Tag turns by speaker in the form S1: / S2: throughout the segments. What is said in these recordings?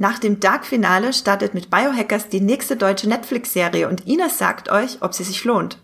S1: Nach dem Dark-Finale startet mit Biohackers die nächste deutsche Netflix-Serie und Ines sagt euch, ob sie sich lohnt.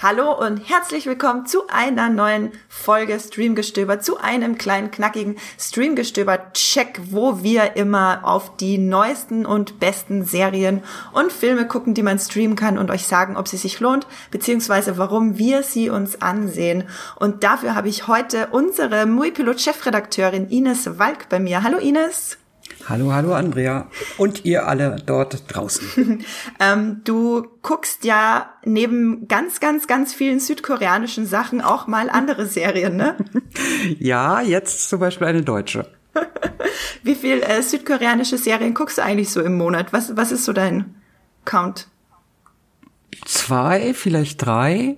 S1: Hallo und herzlich willkommen zu einer neuen Folge Streamgestöber, zu einem kleinen knackigen Streamgestöber-Check, wo wir immer auf die neuesten und besten Serien und Filme gucken, die man streamen kann und euch sagen, ob sie sich lohnt, beziehungsweise warum wir sie uns ansehen. Und dafür habe ich heute unsere Muipilot-Chefredakteurin Ines Walk bei mir. Hallo Ines.
S2: Hallo, hallo Andrea und ihr alle dort draußen.
S1: ähm, du guckst ja neben ganz, ganz, ganz vielen südkoreanischen Sachen auch mal andere Serien, ne?
S2: ja, jetzt zum Beispiel eine deutsche.
S1: Wie viel äh, südkoreanische Serien guckst du eigentlich so im Monat? Was, was ist so dein Count?
S2: Zwei, vielleicht drei.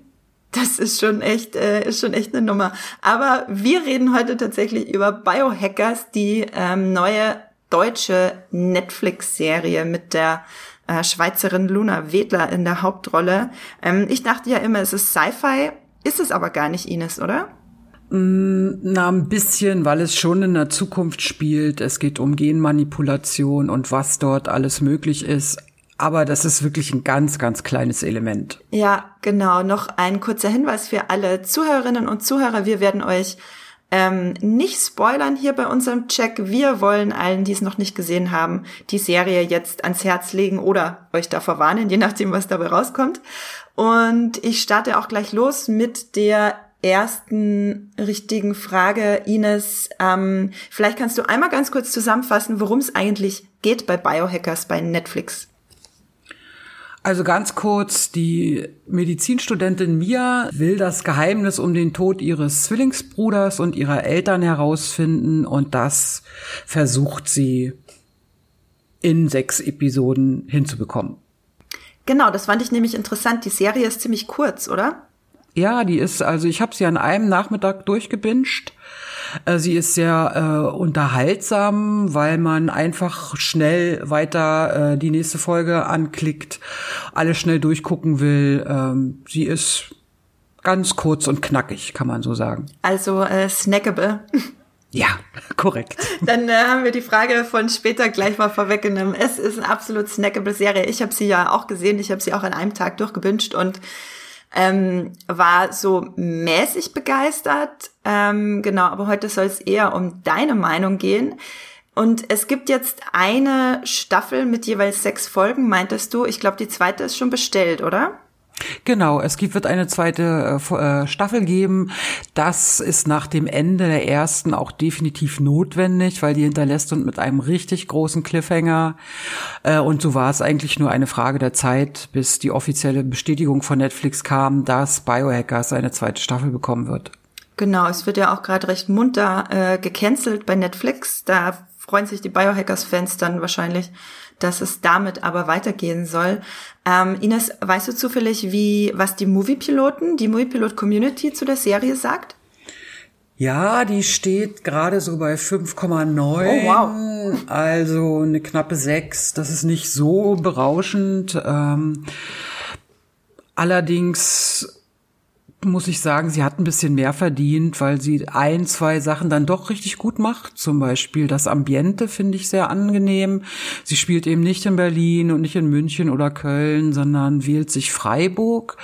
S1: Das ist schon echt, äh, ist schon echt eine Nummer. Aber wir reden heute tatsächlich über Biohackers, die ähm, neue deutsche Netflix-Serie mit der äh, Schweizerin Luna Wedler in der Hauptrolle. Ähm, ich dachte ja immer, es ist Sci-Fi, ist es aber gar nicht, Ines, oder?
S2: Mm, na, ein bisschen, weil es schon in der Zukunft spielt. Es geht um Genmanipulation und was dort alles möglich ist. Aber das ist wirklich ein ganz, ganz kleines Element.
S1: Ja, genau. Noch ein kurzer Hinweis für alle Zuhörerinnen und Zuhörer. Wir werden euch ähm, nicht spoilern hier bei unserem Check. Wir wollen allen, die es noch nicht gesehen haben, die Serie jetzt ans Herz legen oder euch davor warnen, je nachdem, was dabei rauskommt. Und ich starte auch gleich los mit der ersten richtigen Frage, Ines. Ähm, vielleicht kannst du einmal ganz kurz zusammenfassen, worum es eigentlich geht bei Biohackers bei Netflix.
S2: Also ganz kurz, die Medizinstudentin Mia will das Geheimnis um den Tod ihres Zwillingsbruders und ihrer Eltern herausfinden und das versucht sie in sechs Episoden hinzubekommen.
S1: Genau, das fand ich nämlich interessant. Die Serie ist ziemlich kurz, oder?
S2: Ja, die ist, also ich habe sie an einem Nachmittag durchgebinscht. Äh, sie ist sehr äh, unterhaltsam, weil man einfach schnell weiter äh, die nächste Folge anklickt, alles schnell durchgucken will. Ähm, sie ist ganz kurz und knackig, kann man so sagen.
S1: Also äh, snackable.
S2: Ja, korrekt.
S1: Dann äh, haben wir die Frage von später gleich mal vorweggenommen. Es ist eine absolut snackable Serie. Ich habe sie ja auch gesehen. Ich habe sie auch an einem Tag durchgewünscht und ähm, war so mäßig begeistert. Ähm, genau, aber heute soll es eher um deine Meinung gehen. Und es gibt jetzt eine Staffel mit jeweils sechs Folgen, meintest du? Ich glaube, die zweite ist schon bestellt, oder?
S2: Genau, es gibt, wird eine zweite äh, äh, Staffel geben. Das ist nach dem Ende der ersten auch definitiv notwendig, weil die hinterlässt uns mit einem richtig großen Cliffhanger. Äh, und so war es eigentlich nur eine Frage der Zeit, bis die offizielle Bestätigung von Netflix kam, dass Biohackers eine zweite Staffel bekommen wird.
S1: Genau, es wird ja auch gerade recht munter äh, gecancelt bei Netflix. Da freuen sich die Biohackers-Fans dann wahrscheinlich, dass es damit aber weitergehen soll. Ähm, Ines, weißt du zufällig, wie, was die Movie-Piloten, die Movie-Pilot-Community zu der Serie sagt?
S2: Ja, die steht gerade so bei 5,9.
S1: Oh, wow.
S2: Also eine knappe 6. Das ist nicht so berauschend. Ähm, allerdings muss ich sagen, sie hat ein bisschen mehr verdient, weil sie ein, zwei Sachen dann doch richtig gut macht. Zum Beispiel das Ambiente finde ich sehr angenehm. Sie spielt eben nicht in Berlin und nicht in München oder Köln, sondern wählt sich Freiburg.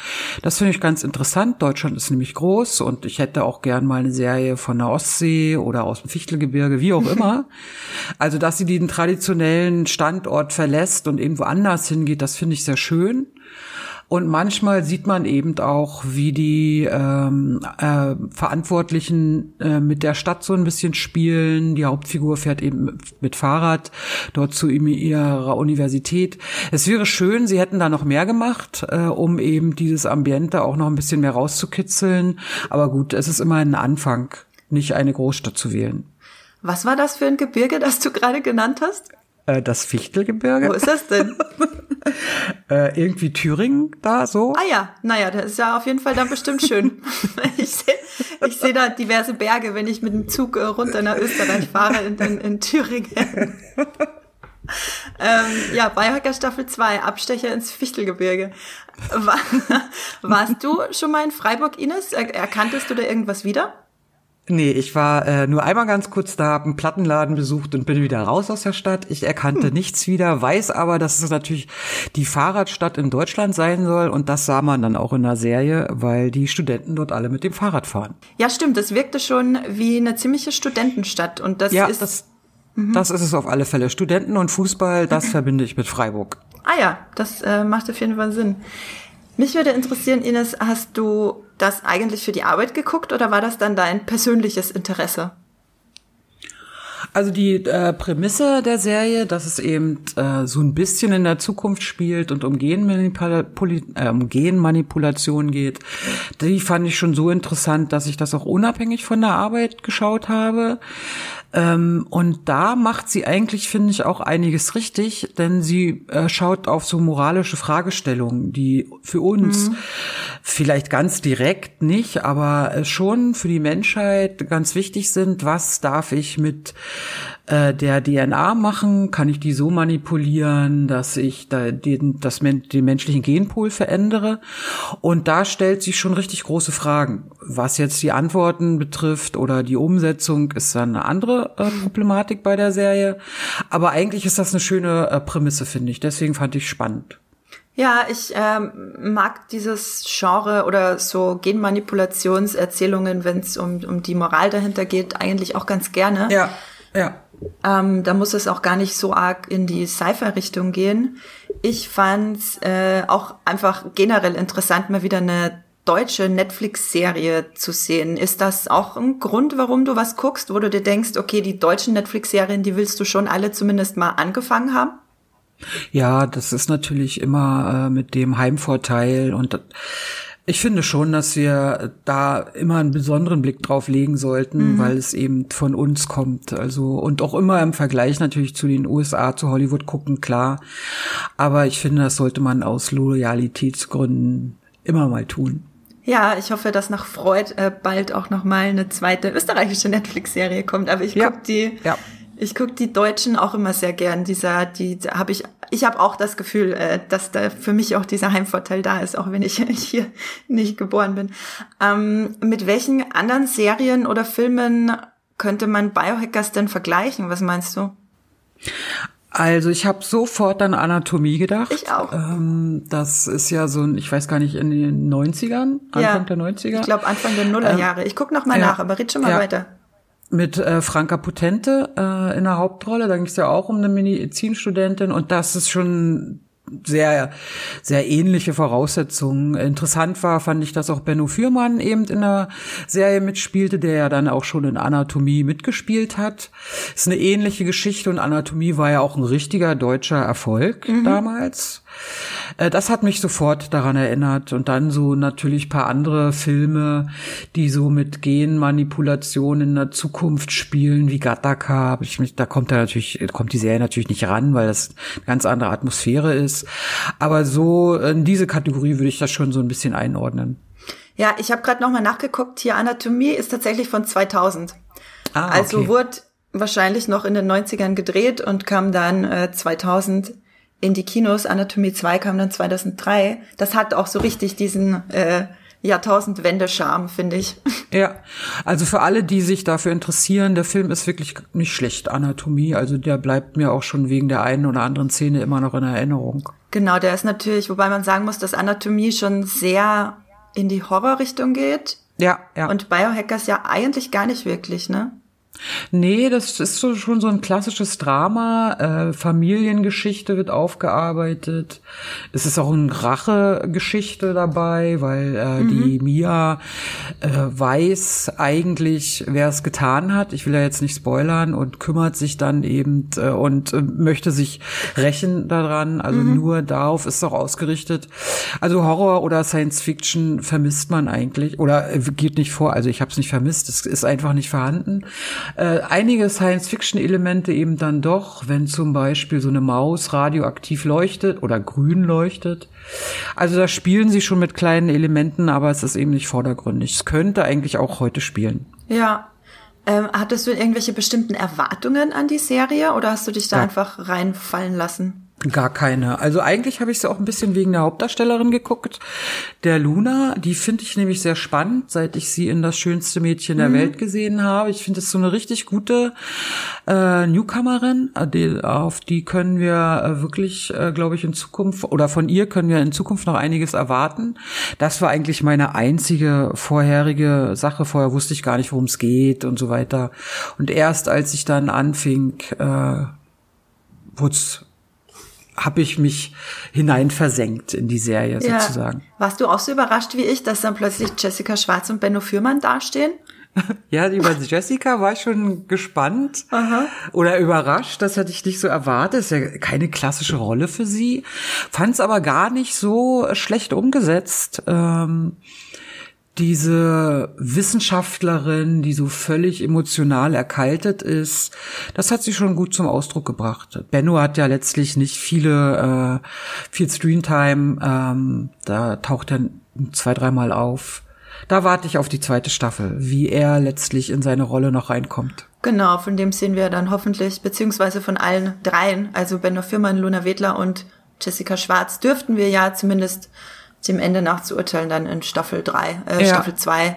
S2: Das finde ich ganz interessant. Deutschland ist nämlich groß und ich hätte auch gern mal eine Serie von der Ostsee oder aus dem Fichtelgebirge, wie auch immer. also, dass sie den traditionellen Standort verlässt und irgendwo anders hingeht, das finde ich sehr schön. Und manchmal sieht man eben auch, wie die ähm, äh, Verantwortlichen äh, mit der Stadt so ein bisschen spielen. Die Hauptfigur fährt eben mit Fahrrad dort zu ihrer Universität. Es wäre schön, sie hätten da noch mehr gemacht, äh, um eben dieses Ambiente auch noch ein bisschen mehr rauszukitzeln. Aber gut, es ist immer ein Anfang, nicht eine Großstadt zu wählen.
S1: Was war das für ein Gebirge, das du gerade genannt hast?
S2: Äh, das Fichtelgebirge.
S1: Wo ist das denn?
S2: äh, irgendwie Thüringen da so.
S1: Ah ja, naja, das ist ja auf jeden Fall dann bestimmt schön. ich sehe ich seh da diverse Berge, wenn ich mit dem Zug äh, runter nach Österreich fahre in, in, in Thüringen. ähm, ja, Biohacker Staffel 2, Abstecher ins Fichtelgebirge. War, warst du schon mal in Freiburg, Ines? Er, erkanntest du da irgendwas wieder?
S2: Nee, ich war äh, nur einmal ganz kurz da, habe einen Plattenladen besucht und bin wieder raus aus der Stadt. Ich erkannte hm. nichts wieder, weiß aber, dass es natürlich die Fahrradstadt in Deutschland sein soll und das sah man dann auch in der Serie, weil die Studenten dort alle mit dem Fahrrad fahren.
S1: Ja, stimmt. Das wirkte schon wie eine ziemliche Studentenstadt und das
S2: ja,
S1: ist
S2: das, mhm. das ist es auf alle Fälle. Studenten und Fußball, das verbinde ich mit Freiburg.
S1: Ah ja, das äh, macht auf jeden Fall Sinn. Mich würde interessieren, Ines, hast du das eigentlich für die Arbeit geguckt oder war das dann dein persönliches Interesse?
S2: Also die äh, Prämisse der Serie, dass es eben äh, so ein bisschen in der Zukunft spielt und um, Genmanipula äh, um Genmanipulation geht, die fand ich schon so interessant, dass ich das auch unabhängig von der Arbeit geschaut habe. Ähm, und da macht sie eigentlich, finde ich, auch einiges richtig, denn sie äh, schaut auf so moralische Fragestellungen, die für uns mhm. vielleicht ganz direkt nicht, aber äh, schon für die Menschheit ganz wichtig sind. Was darf ich mit äh, der DNA machen? Kann ich die so manipulieren, dass ich da den, das, den menschlichen Genpool verändere? Und da stellt sich schon richtig große Fragen. Was jetzt die Antworten betrifft oder die Umsetzung, ist dann eine andere äh, Problematik bei der Serie. Aber eigentlich ist das eine schöne äh, Prämisse, finde ich. Deswegen fand ich spannend.
S1: Ja, ich ähm, mag dieses Genre oder so Genmanipulationserzählungen, wenn es um, um die Moral dahinter geht, eigentlich auch ganz gerne.
S2: Ja, ja.
S1: Ähm, da muss es auch gar nicht so arg in die Sci-Fi-Richtung gehen. Ich fand äh, auch einfach generell interessant, mal wieder eine deutsche Netflix-Serie zu sehen. Ist das auch ein Grund, warum du was guckst, wo du dir denkst, okay, die deutschen Netflix-Serien, die willst du schon alle zumindest mal angefangen haben?
S2: Ja, das ist natürlich immer äh, mit dem Heimvorteil und ich finde schon, dass wir da immer einen besonderen Blick drauf legen sollten, mhm. weil es eben von uns kommt. Also und auch immer im Vergleich natürlich zu den USA, zu Hollywood gucken, klar. Aber ich finde, das sollte man aus Loyalitätsgründen immer mal tun.
S1: Ja, ich hoffe, dass nach Freud äh, bald auch noch mal eine zweite österreichische Netflix-Serie kommt. Aber ich ja. guck die. Ja ich gucke die Deutschen auch immer sehr gern. Dieser, die habe ich, ich habe auch das Gefühl, äh, dass da für mich auch dieser Heimvorteil da ist, auch wenn ich hier nicht geboren bin. Ähm, mit welchen anderen Serien oder Filmen könnte man Biohackers denn vergleichen? Was meinst du?
S2: Also ich habe sofort an Anatomie gedacht.
S1: Ich auch.
S2: Ähm, das ist ja so ein, ich weiß gar nicht, in den 90ern, Anfang ja, der 90er.
S1: Ich glaube Anfang der Nullerjahre. Ähm, ich guck noch mal ja, nach, aber red schon mal ja. weiter
S2: mit äh, Franka Potente äh, in der Hauptrolle. Da ging es ja auch um eine Medizinstudentin und das ist schon sehr, sehr ähnliche Voraussetzungen. Interessant war, fand ich, dass auch Benno Fürmann eben in der Serie mitspielte, der ja dann auch schon in Anatomie mitgespielt hat. Ist eine ähnliche Geschichte und Anatomie war ja auch ein richtiger deutscher Erfolg mhm. damals. Äh, das hat mich sofort daran erinnert. Und dann so natürlich paar andere Filme, die so mit Genmanipulation in der Zukunft spielen, wie Gattaca. Ich da kommt da natürlich, kommt die Serie natürlich nicht ran, weil das eine ganz andere Atmosphäre ist. Aber so in diese Kategorie würde ich das schon so ein bisschen einordnen.
S1: Ja, ich habe gerade nochmal nachgeguckt. Hier Anatomie ist tatsächlich von 2000. Ah, okay. Also wurde wahrscheinlich noch in den 90ern gedreht und kam dann äh, 2000 in die Kinos. Anatomie 2 kam dann 2003. Das hat auch so richtig diesen äh, Jahrtausendwende-Charme, finde ich.
S2: Ja, also für alle, die sich dafür interessieren, der Film ist wirklich nicht schlecht, Anatomie. Also der bleibt mir auch schon wegen der einen oder anderen Szene immer noch in Erinnerung.
S1: Genau, der ist natürlich, wobei man sagen muss, dass Anatomie schon sehr in die Horrorrichtung geht.
S2: Ja, ja.
S1: Und Biohackers ja eigentlich gar nicht wirklich, ne?
S2: Nee, das ist so, schon so ein klassisches Drama. Äh, Familiengeschichte wird aufgearbeitet. Es ist auch eine Rachegeschichte dabei, weil äh, mhm. die Mia äh, weiß eigentlich, wer es getan hat. Ich will ja jetzt nicht spoilern und kümmert sich dann eben äh, und äh, möchte sich rächen daran. Also mhm. nur darauf ist es auch ausgerichtet. Also Horror oder Science Fiction vermisst man eigentlich oder äh, geht nicht vor. Also ich habe es nicht vermisst. Es ist einfach nicht vorhanden äh, einige Science-Fiction-Elemente eben dann doch, wenn zum Beispiel so eine Maus radioaktiv leuchtet oder grün leuchtet. Also da spielen sie schon mit kleinen Elementen, aber es ist eben nicht vordergründig. Es könnte eigentlich auch heute spielen.
S1: Ja. Ähm, hattest du irgendwelche bestimmten Erwartungen an die Serie oder hast du dich da ja. einfach reinfallen lassen?
S2: Gar keine. Also eigentlich habe ich sie auch ein bisschen wegen der Hauptdarstellerin geguckt. Der Luna, die finde ich nämlich sehr spannend, seit ich sie in das schönste Mädchen der mhm. Welt gesehen habe. Ich finde es so eine richtig gute äh, Newcomerin. Äh, die, auf die können wir äh, wirklich, äh, glaube ich, in Zukunft oder von ihr können wir in Zukunft noch einiges erwarten. Das war eigentlich meine einzige vorherige Sache. Vorher wusste ich gar nicht, worum es geht und so weiter. Und erst als ich dann anfing, äh, wurde habe ich mich hinein versenkt in die Serie ja. sozusagen.
S1: Warst du auch so überrascht wie ich, dass dann plötzlich Jessica Schwarz und Benno Fürmann dastehen?
S2: ja, über Jessica war ich schon gespannt Aha. oder überrascht. Das hätte ich nicht so erwartet. Ist ja keine klassische Rolle für sie. Fand es aber gar nicht so schlecht umgesetzt. Ähm, diese Wissenschaftlerin, die so völlig emotional erkaltet ist, das hat sie schon gut zum Ausdruck gebracht. Benno hat ja letztlich nicht viele, äh, viel Screentime, ähm, da taucht er zwei, dreimal auf. Da warte ich auf die zweite Staffel, wie er letztlich in seine Rolle noch reinkommt.
S1: Genau, von dem sehen wir dann hoffentlich, beziehungsweise von allen dreien, also Benno Firmann, Luna Wedler und Jessica Schwarz, dürften wir ja zumindest dem Ende nach zu urteilen, dann in Staffel 3, äh, ja. Staffel 2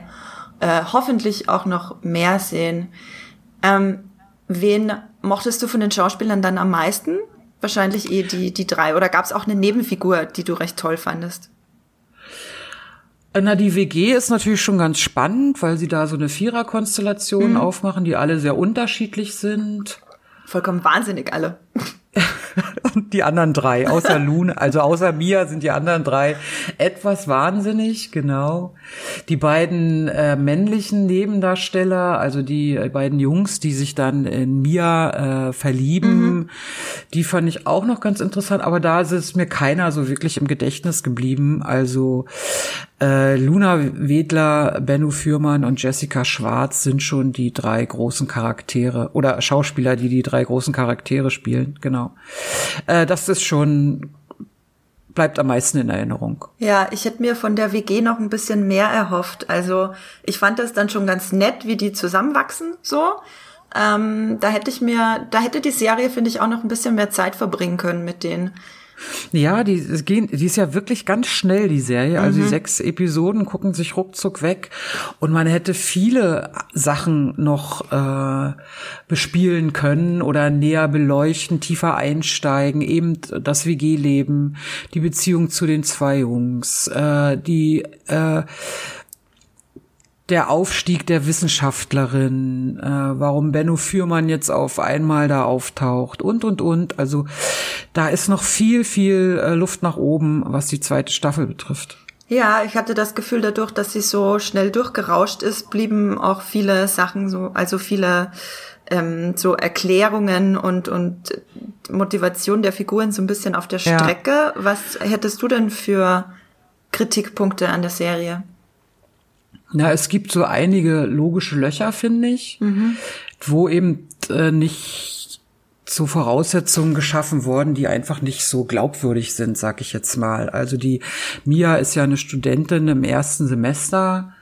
S1: äh, hoffentlich auch noch mehr sehen. Ähm, wen mochtest du von den Schauspielern dann am meisten? Wahrscheinlich eh die, die drei. Oder gab es auch eine Nebenfigur, die du recht toll fandest?
S2: Na, die WG ist natürlich schon ganz spannend, weil sie da so eine Viererkonstellation mhm. aufmachen, die alle sehr unterschiedlich sind.
S1: Vollkommen wahnsinnig alle.
S2: Die anderen drei, außer Luna, also außer Mia sind die anderen drei etwas wahnsinnig, genau. Die beiden äh, männlichen Nebendarsteller, also die äh, beiden Jungs, die sich dann in Mia äh, verlieben, mhm. die fand ich auch noch ganz interessant, aber da ist mir keiner so wirklich im Gedächtnis geblieben. Also äh, Luna Wedler, Benno Fürmann und Jessica Schwarz sind schon die drei großen Charaktere oder Schauspieler, die die drei großen Charaktere spielen, genau. Äh, das ist schon bleibt am meisten in Erinnerung.
S1: Ja, ich hätte mir von der WG noch ein bisschen mehr erhofft. Also ich fand das dann schon ganz nett, wie die zusammenwachsen, so. Ähm, da hätte ich mir, da hätte die Serie, finde ich, auch noch ein bisschen mehr Zeit verbringen können mit denen.
S2: Ja, die, gehen, die ist ja wirklich ganz schnell, die Serie. Also mhm. die sechs Episoden gucken sich ruckzuck weg. Und man hätte viele Sachen noch äh, bespielen können oder näher beleuchten, tiefer einsteigen. Eben das WG-Leben, die Beziehung zu den zwei Jungs, äh, die äh, der Aufstieg der Wissenschaftlerin, äh, warum Benno Fürmann jetzt auf einmal da auftaucht und, und, und. Also da ist noch viel, viel äh, Luft nach oben, was die zweite Staffel betrifft.
S1: Ja, ich hatte das Gefühl, dadurch, dass sie so schnell durchgerauscht ist, blieben auch viele Sachen so, also viele ähm, so Erklärungen und, und Motivation der Figuren so ein bisschen auf der Strecke. Ja. Was hättest du denn für Kritikpunkte an der Serie?
S2: Na, es gibt so einige logische Löcher, finde ich, mhm. wo eben äh, nicht so Voraussetzungen geschaffen worden, die einfach nicht so glaubwürdig sind, sag ich jetzt mal. Also die Mia ist ja eine Studentin im ersten Semester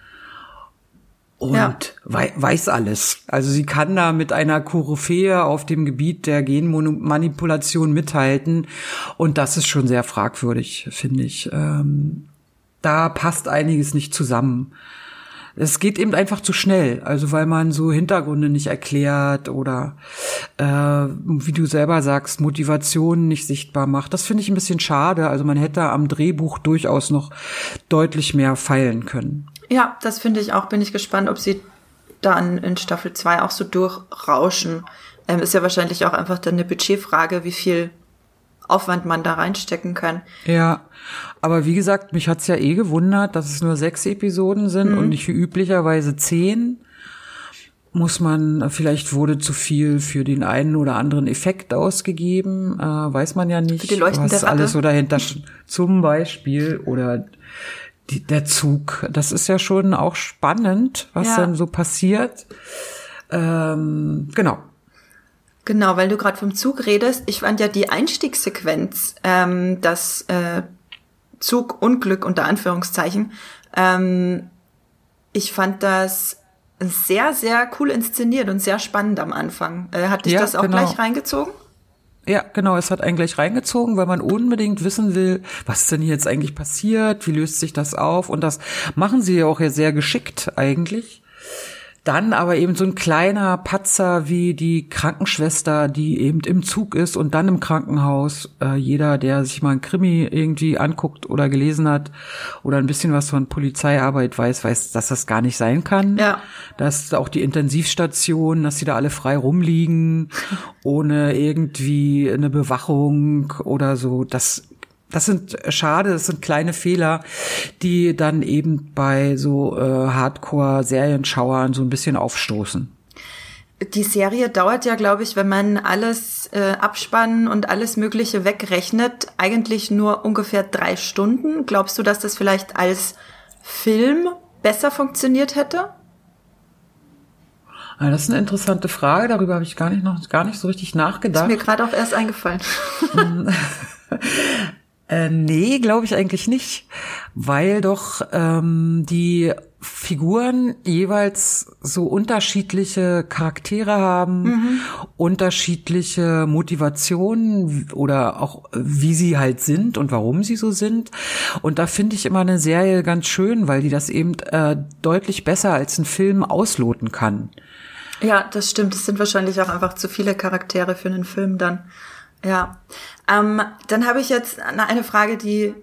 S2: und ja. wei weiß alles. Also sie kann da mit einer Koryphäe auf dem Gebiet der Genmanipulation mithalten und das ist schon sehr fragwürdig, finde ich. Ähm, da passt einiges nicht zusammen es geht eben einfach zu schnell, also weil man so Hintergründe nicht erklärt oder äh, wie du selber sagst, Motivationen nicht sichtbar macht. Das finde ich ein bisschen schade. Also man hätte am Drehbuch durchaus noch deutlich mehr feilen können.
S1: Ja, das finde ich auch. Bin ich gespannt, ob sie dann in Staffel 2 auch so durchrauschen. Ähm, ist ja wahrscheinlich auch einfach dann eine Budgetfrage, wie viel Aufwand man da reinstecken kann.
S2: Ja, aber wie gesagt, mich hat's ja eh gewundert, dass es nur sechs Episoden sind mhm. und nicht wie üblicherweise zehn. Muss man, vielleicht wurde zu viel für den einen oder anderen Effekt ausgegeben, äh, weiß man ja nicht,
S1: was
S2: alles so dahinter zum Beispiel oder die, der Zug. Das ist ja schon auch spannend, was ja. dann so passiert. Ähm, genau.
S1: Genau, weil du gerade vom Zug redest. Ich fand ja die Einstiegssequenz, ähm, das äh, Zugunglück unter Anführungszeichen. Ähm, ich fand das sehr, sehr cool inszeniert und sehr spannend am Anfang. Äh, hat dich ja, das auch genau. gleich reingezogen?
S2: Ja, genau, es hat einen gleich reingezogen, weil man unbedingt wissen will, was ist denn hier jetzt eigentlich passiert, wie löst sich das auf und das machen sie ja auch sehr geschickt eigentlich. Dann aber eben so ein kleiner Patzer wie die Krankenschwester, die eben im Zug ist und dann im Krankenhaus. Äh, jeder, der sich mal ein Krimi irgendwie anguckt oder gelesen hat oder ein bisschen was von Polizeiarbeit weiß, weiß, dass das gar nicht sein kann.
S1: Ja.
S2: Dass auch die Intensivstation, dass sie da alle frei rumliegen, ohne irgendwie eine Bewachung oder so. Das das sind äh, schade, das sind kleine Fehler, die dann eben bei so äh, Hardcore-Serienschauern so ein bisschen aufstoßen.
S1: Die Serie dauert ja, glaube ich, wenn man alles äh, abspannen und alles Mögliche wegrechnet, eigentlich nur ungefähr drei Stunden. Glaubst du, dass das vielleicht als Film besser funktioniert hätte?
S2: Ah, das ist eine interessante Frage. Darüber habe ich gar nicht noch gar nicht so richtig nachgedacht.
S1: Ist mir gerade auch erst eingefallen.
S2: Äh, nee, glaube ich eigentlich nicht, weil doch ähm, die Figuren jeweils so unterschiedliche Charaktere haben, mhm. unterschiedliche Motivationen oder auch wie sie halt sind und warum sie so sind. Und da finde ich immer eine Serie ganz schön, weil die das eben äh, deutlich besser als ein Film ausloten kann.
S1: Ja, das stimmt. Es sind wahrscheinlich auch einfach zu viele Charaktere für einen Film dann. Ja. Ähm, dann habe ich jetzt eine Frage, die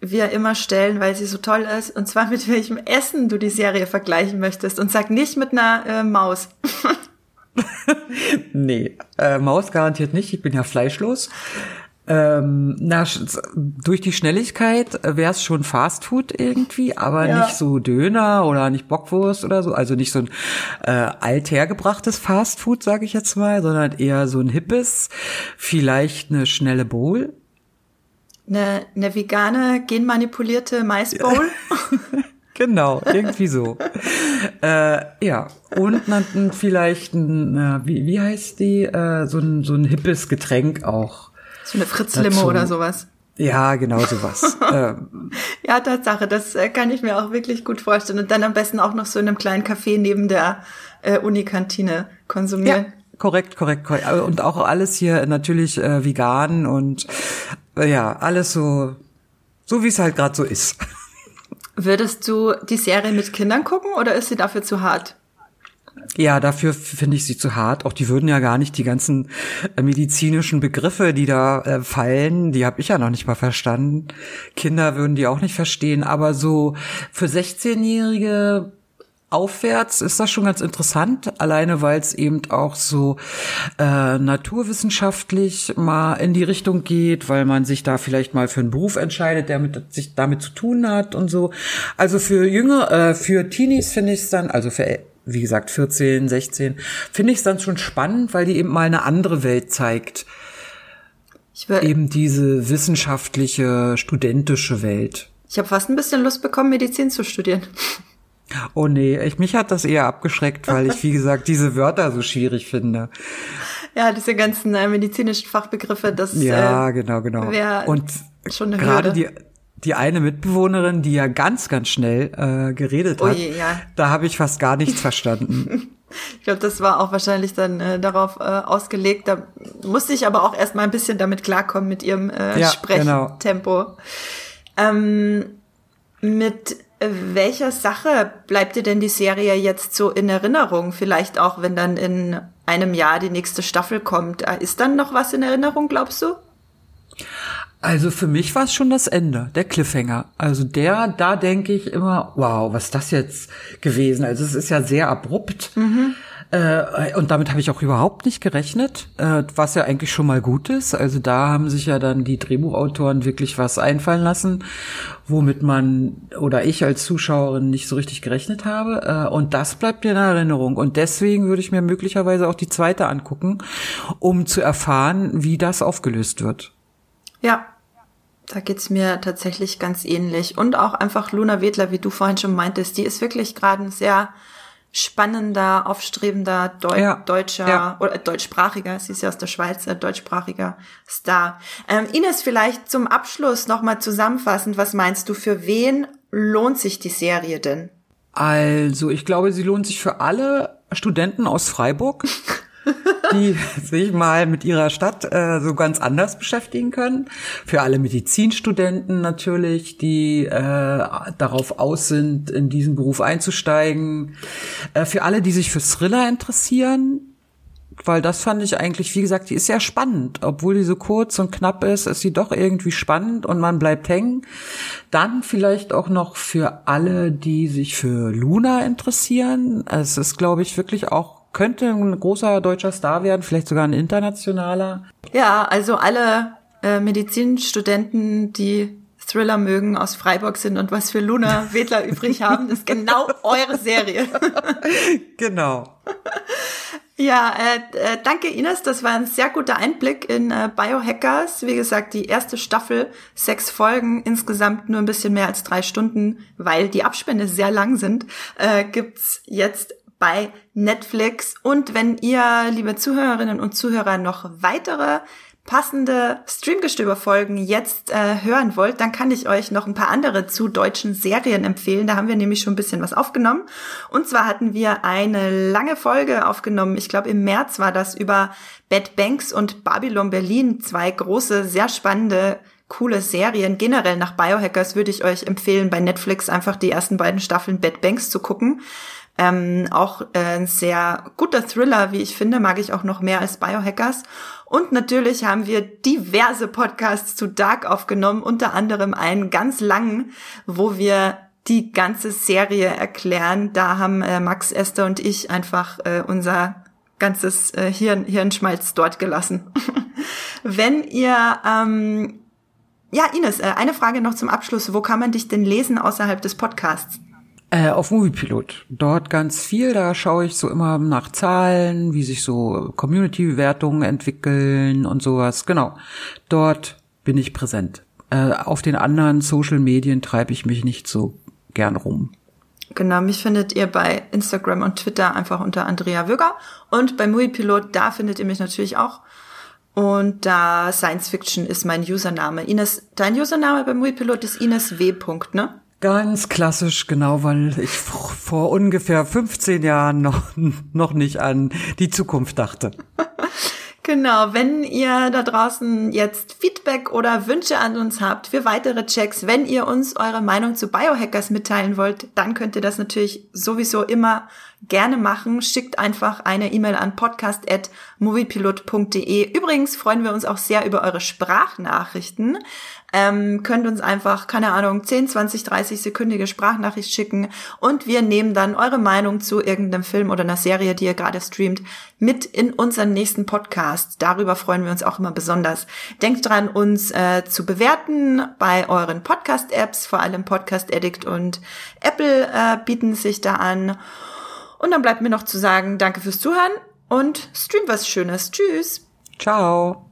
S1: wir immer stellen, weil sie so toll ist, und zwar mit welchem Essen du die Serie vergleichen möchtest. Und sag nicht mit einer äh, Maus.
S2: nee, äh, Maus garantiert nicht. Ich bin ja fleischlos. Ähm, na, durch die Schnelligkeit wäre es schon Fastfood irgendwie, aber ja. nicht so Döner oder nicht Bockwurst oder so, also nicht so ein äh, althergebrachtes Fastfood, sage ich jetzt mal, sondern eher so ein hippes, vielleicht eine schnelle Bowl.
S1: Eine, eine vegane, genmanipulierte Maisbowl?
S2: genau, irgendwie so. äh, ja, und dann vielleicht ein, äh, wie, wie heißt die, äh, so ein, so ein hippes Getränk auch.
S1: So eine Fritz-Limo oder sowas.
S2: Ja, genau sowas.
S1: ähm. Ja, Tatsache, das äh, kann ich mir auch wirklich gut vorstellen. Und dann am besten auch noch so in einem kleinen Café neben der äh, Unikantine konsumieren. Ja,
S2: korrekt, korrekt, korrekt. Und auch alles hier natürlich äh, vegan und äh, ja, alles so, so wie es halt gerade so ist.
S1: Würdest du die Serie mit Kindern gucken oder ist sie dafür zu hart?
S2: Ja, dafür finde ich sie zu hart. Auch die würden ja gar nicht die ganzen äh, medizinischen Begriffe, die da äh, fallen, die habe ich ja noch nicht mal verstanden. Kinder würden die auch nicht verstehen. Aber so für 16-Jährige aufwärts ist das schon ganz interessant, alleine weil es eben auch so äh, naturwissenschaftlich mal in die Richtung geht, weil man sich da vielleicht mal für einen Beruf entscheidet, der mit, sich damit zu tun hat und so. Also für Jünger, äh, für Teenies finde ich es dann, also für wie gesagt, 14, 16, finde ich es dann schon spannend, weil die eben mal eine andere Welt zeigt. Ich will, eben diese wissenschaftliche, studentische Welt.
S1: Ich habe fast ein bisschen Lust bekommen, Medizin zu studieren.
S2: Oh nee, ich, mich hat das eher abgeschreckt, weil ich, wie gesagt, diese Wörter so schwierig finde.
S1: Ja, diese ganzen äh, medizinischen Fachbegriffe, das
S2: Ja, äh, genau, genau. Und schon gerade die die eine Mitbewohnerin, die ja ganz, ganz schnell äh, geredet hat, oh je, ja. da habe ich fast gar nichts verstanden.
S1: Ich glaube, das war auch wahrscheinlich dann äh, darauf äh, ausgelegt. Da musste ich aber auch erstmal ein bisschen damit klarkommen mit ihrem äh, ja, Sprechtempo. Genau. Ähm, mit welcher Sache bleibt dir denn die Serie jetzt so in Erinnerung? Vielleicht auch, wenn dann in einem Jahr die nächste Staffel kommt. Äh, ist dann noch was in Erinnerung, glaubst du?
S2: Also für mich war es schon das Ende, der Cliffhanger. Also der, da denke ich immer, wow, was ist das jetzt gewesen? Also es ist ja sehr abrupt. Mhm. Äh, und damit habe ich auch überhaupt nicht gerechnet, äh, was ja eigentlich schon mal gut ist. Also da haben sich ja dann die Drehbuchautoren wirklich was einfallen lassen, womit man oder ich als Zuschauerin nicht so richtig gerechnet habe. Äh, und das bleibt mir in Erinnerung. Und deswegen würde ich mir möglicherweise auch die zweite angucken, um zu erfahren, wie das aufgelöst wird.
S1: Ja, da geht's mir tatsächlich ganz ähnlich. Und auch einfach Luna Wedler, wie du vorhin schon meintest, die ist wirklich gerade ein sehr spannender, aufstrebender Deu ja, deutscher ja. oder deutschsprachiger, sie ist ja aus der Schweiz, äh, deutschsprachiger Star. Ähm, Ines, vielleicht zum Abschluss nochmal zusammenfassend, was meinst du, für wen lohnt sich die Serie denn?
S2: Also, ich glaube, sie lohnt sich für alle Studenten aus Freiburg. die sich mal mit ihrer Stadt äh, so ganz anders beschäftigen können. Für alle Medizinstudenten natürlich, die äh, darauf aus sind, in diesen Beruf einzusteigen. Äh, für alle, die sich für Thriller interessieren, weil das fand ich eigentlich, wie gesagt, die ist sehr spannend. Obwohl die so kurz und knapp ist, ist sie doch irgendwie spannend und man bleibt hängen. Dann vielleicht auch noch für alle, die sich für Luna interessieren. Es ist, glaube ich, wirklich auch könnte ein großer deutscher Star werden, vielleicht sogar ein internationaler.
S1: Ja, also alle äh, Medizinstudenten, die Thriller mögen, aus Freiburg sind und was für Luna Wedler übrig haben, ist genau eure Serie.
S2: genau.
S1: Ja, äh, äh, danke Ines, das war ein sehr guter Einblick in äh, Biohackers. Wie gesagt, die erste Staffel, sechs Folgen, insgesamt nur ein bisschen mehr als drei Stunden, weil die Abspende sehr lang sind, äh, gibt's jetzt bei Netflix. Und wenn ihr, liebe Zuhörerinnen und Zuhörer, noch weitere passende Streamgestöber-Folgen jetzt äh, hören wollt, dann kann ich euch noch ein paar andere zu deutschen Serien empfehlen. Da haben wir nämlich schon ein bisschen was aufgenommen. Und zwar hatten wir eine lange Folge aufgenommen. Ich glaube, im März war das über Bad Banks und Babylon Berlin. Zwei große, sehr spannende coole Serien. Generell nach Biohackers würde ich euch empfehlen, bei Netflix einfach die ersten beiden Staffeln Bad Banks zu gucken. Ähm, auch äh, ein sehr guter Thriller, wie ich finde, mag ich auch noch mehr als Biohackers. Und natürlich haben wir diverse Podcasts zu Dark aufgenommen, unter anderem einen ganz langen, wo wir die ganze Serie erklären. Da haben äh, Max, Esther und ich einfach äh, unser ganzes äh, Hirn, Hirnschmalz dort gelassen. Wenn ihr ähm, ja, Ines, äh, eine Frage noch zum Abschluss. Wo kann man dich denn lesen außerhalb des Podcasts?
S2: Äh, auf Moviepilot. Dort ganz viel. Da schaue ich so immer nach Zahlen, wie sich so Community-Bewertungen entwickeln und sowas. Genau. Dort bin ich präsent. Äh, auf den anderen Social-Medien treibe ich mich nicht so gern rum.
S1: Genau, mich findet ihr bei Instagram und Twitter einfach unter Andrea Wöger. Und bei Moviepilot, da findet ihr mich natürlich auch. Und da Science Fiction ist mein Username. Ines, dein Username bei Moviepilot ist Ines W. ne?
S2: Ganz klassisch, genau, weil ich vor ungefähr 15 Jahren noch, noch nicht an die Zukunft dachte.
S1: Genau, wenn ihr da draußen jetzt Feedback oder Wünsche an uns habt für weitere Checks, wenn ihr uns eure Meinung zu Biohackers mitteilen wollt, dann könnt ihr das natürlich sowieso immer gerne machen. Schickt einfach eine E-Mail an podcast.moviepilot.de. Übrigens freuen wir uns auch sehr über eure Sprachnachrichten. Ähm, könnt uns einfach, keine Ahnung, 10, 20, 30 sekündige Sprachnachricht schicken und wir nehmen dann eure Meinung zu irgendeinem Film oder einer Serie, die ihr gerade streamt, mit in unseren nächsten Podcast. Darüber freuen wir uns auch immer besonders. Denkt dran, uns äh, zu bewerten bei euren Podcast-Apps, vor allem Podcast Addict und Apple äh, bieten sich da an. Und dann bleibt mir noch zu sagen, danke fürs Zuhören und stream was Schönes. Tschüss.
S2: Ciao.